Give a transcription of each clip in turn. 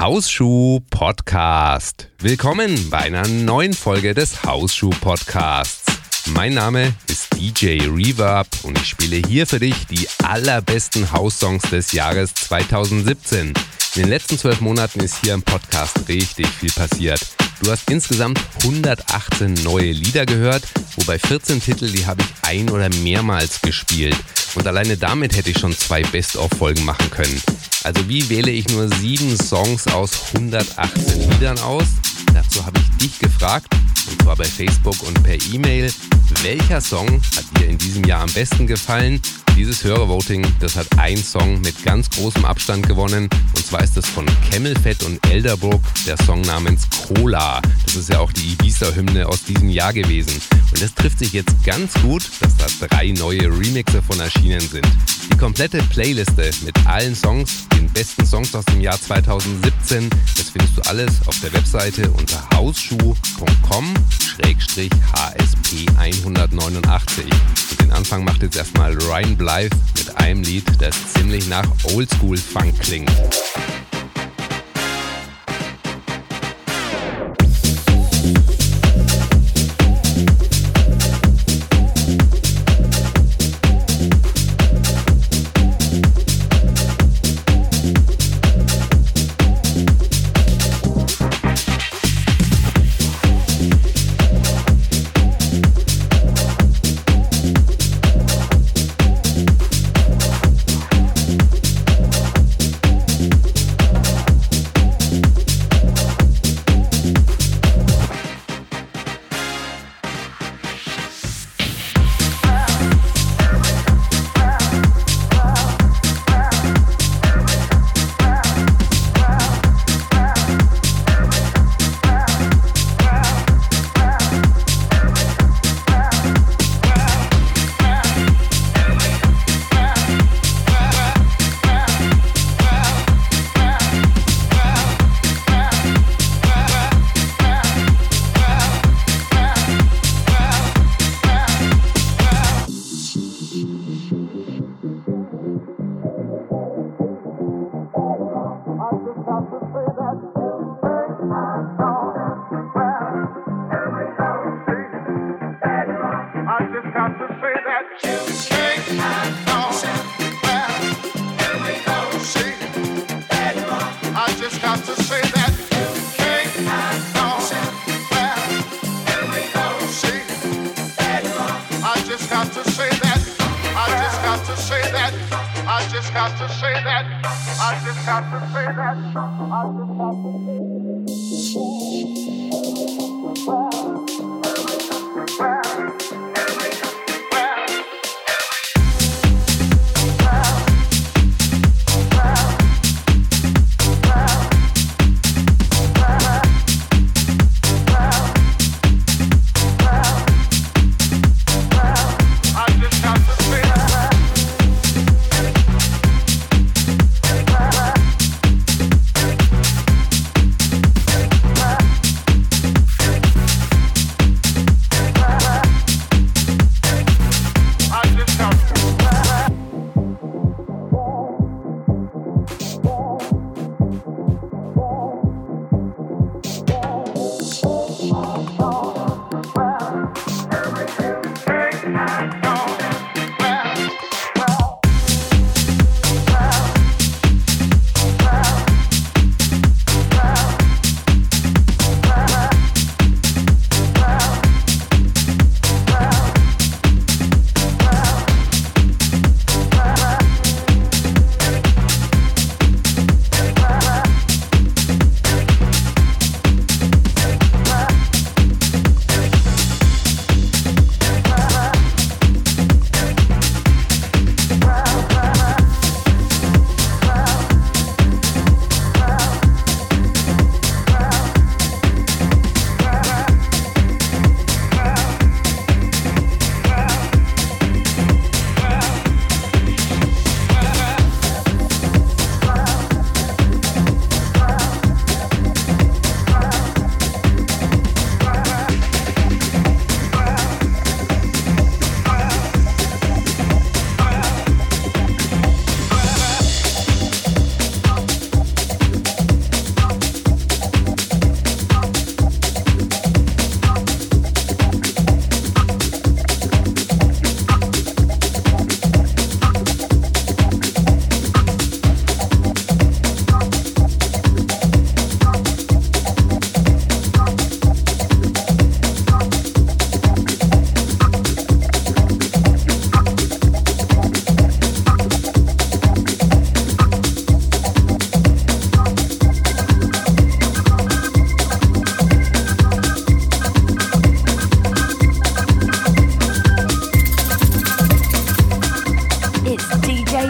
Hausschuh Podcast. Willkommen bei einer neuen Folge des Hausschuh Podcasts. Mein Name ist DJ Reverb und ich spiele hier für dich die allerbesten House-Songs des Jahres 2017. In den letzten zwölf Monaten ist hier im Podcast richtig viel passiert. Du hast insgesamt 118 neue Lieder gehört, wobei 14 Titel, die habe ich ein- oder mehrmals gespielt. Und alleine damit hätte ich schon zwei Best-of-Folgen machen können. Also wie wähle ich nur sieben Songs aus 118 Liedern aus? Dazu habe ich dich gefragt, und zwar bei Facebook und per E-Mail, welcher Song hat dir in diesem Jahr am besten gefallen? Dieses Hörervoting, das hat ein Song mit ganz großem Abstand gewonnen. Und zwar ist das von Camelfett und Elderbrook, der Song namens Cola. Das ist ja auch die Ibiza-Hymne aus diesem Jahr gewesen. Und das trifft sich jetzt ganz gut, dass da drei neue Remixe von erschienen sind. Die komplette Playliste mit allen Songs, den besten Songs aus dem Jahr 2017, das findest du alles auf der Webseite unter hausschuh.com-hsp189. Den Anfang macht jetzt erstmal Ryan Blythe mit einem Lied, das ziemlich nach Oldschool Funk klingt. just have to say that. I just have to say that. I just have to say that.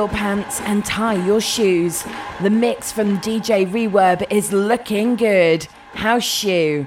Your pants and tie your shoes. The mix from DJ Reverb is looking good. House shoe.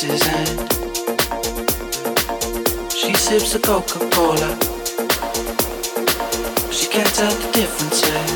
She dances and She sips a Coca-Cola She can't tell the difference Yeah.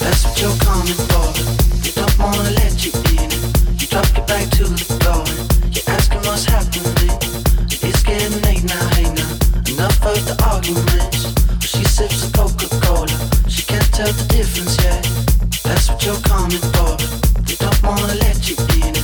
that's what you're coming for. They don't wanna let you in. You drop your back to the floor you're asking what's happening. It's getting late now, hey now. Enough of the arguments. She sips the Coca-Cola. She can't tell the difference yet. That's what you're coming for. They don't wanna let you in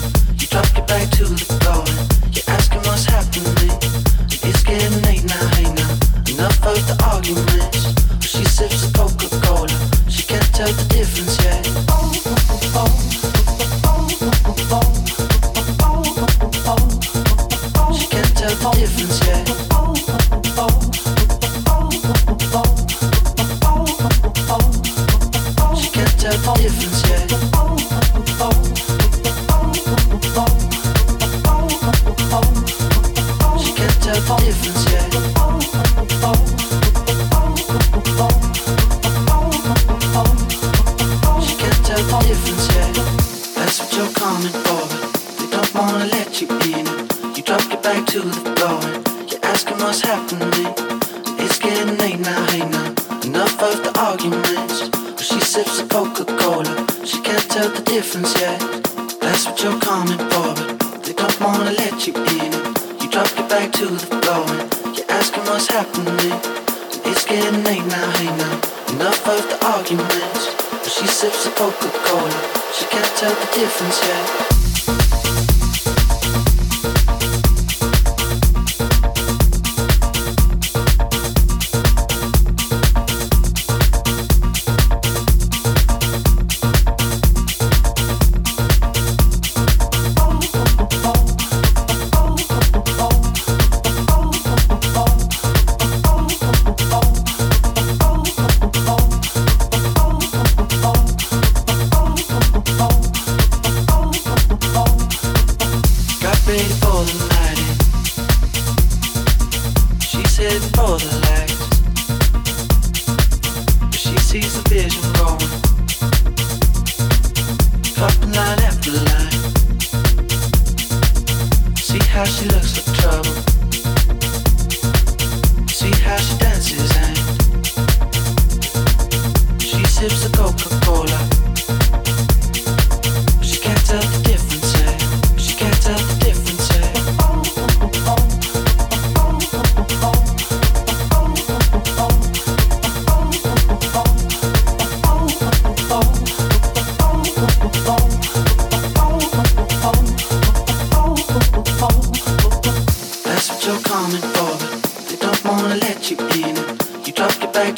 yet. That's what you're coming for. but They don't wanna let you in. You drop your back to the floor and you're asking what's happening. It's getting late now, hey now. Enough of the arguments. She sips a Coca-Cola. She can't tell the difference yet.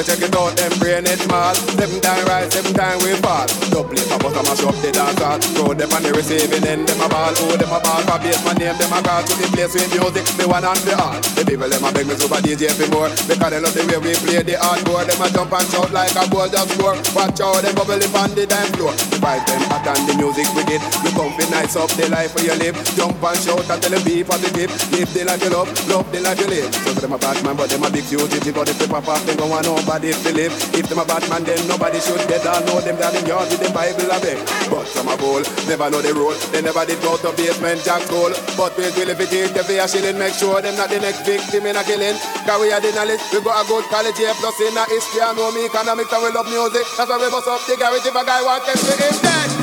Me check it out, them brain it small. Seven time rise, seven time we fall. Double it, I bust a mash up the dance hall. Throw them on the receiving end, them a ball. Oh, them a ball for base, my name, them a call to the place with music. Me one and the all. The people them a beg me super DJ for more. Because they love the way we play the hardcore. Them a jump and shout like a ball just score. Watch out, them bubble up on the dance floor. The vibe them hot and the music wicked. You come nice up the life where you live. Jump and shout and tell them be positive. Live the life you love, love the life you live. So them a bad man, but them a big fugitive. If they pop off, they don't want nobody to live. If them a bad man, then nobody should dead. All know them down in yard with them Bible a beg. But some a bowl, never know the rule. They never did go to basement jack goal. But we will if it is the a shilling, make sure them not the next victim in a killing. Cause we are the knowledge, we got a good college here, plus in a history, I know me economics and we love music. That's why we bust up the garage if a guy wants them to him dead.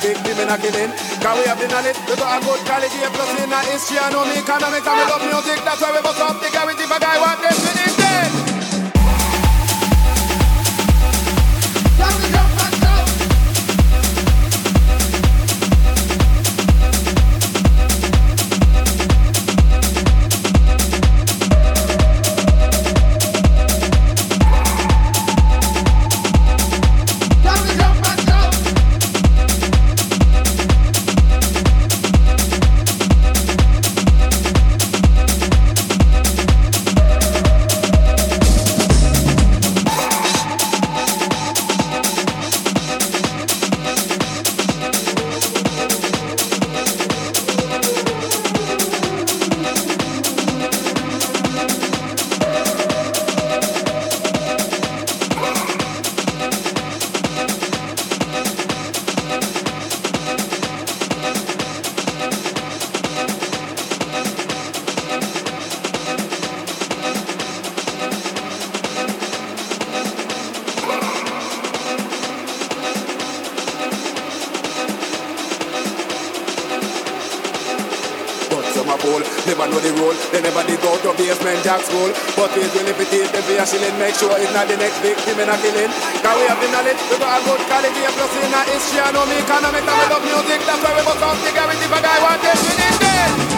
Victim in a killing. Cause we have the knowledge, we got a good quality, plus in a history, I know me economics, and love music, that's why we bust up the if a guy want them to shilling, make sure it's not the next victim in a killing. Cause we have the knowledge, we got a good quality, plus in a history, I know me economics, we love music, that's why we must come together if a guy want this, we need this.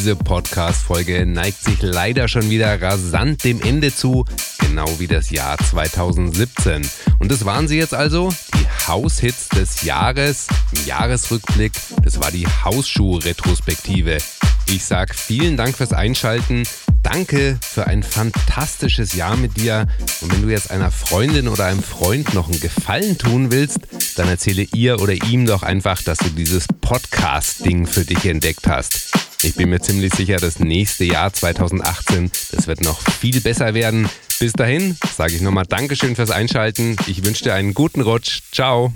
diese Podcast-Folge neigt sich leider schon wieder rasant dem Ende zu, genau wie das Jahr 2017. Und das waren sie jetzt also, die Haushits des Jahres im Jahresrückblick. Das war die Hausschuh-Retrospektive. Ich sag vielen Dank fürs Einschalten. Danke für ein fantastisches Jahr mit dir. Und wenn du jetzt einer Freundin oder einem Freund noch einen Gefallen tun willst, dann erzähle ihr oder ihm doch einfach, dass du dieses Podcast-Ding für dich entdeckt hast. Ich bin mir ziemlich sicher, das nächste Jahr 2018, das wird noch viel besser werden. Bis dahin sage ich nochmal Dankeschön fürs Einschalten. Ich wünsche dir einen guten Rutsch. Ciao.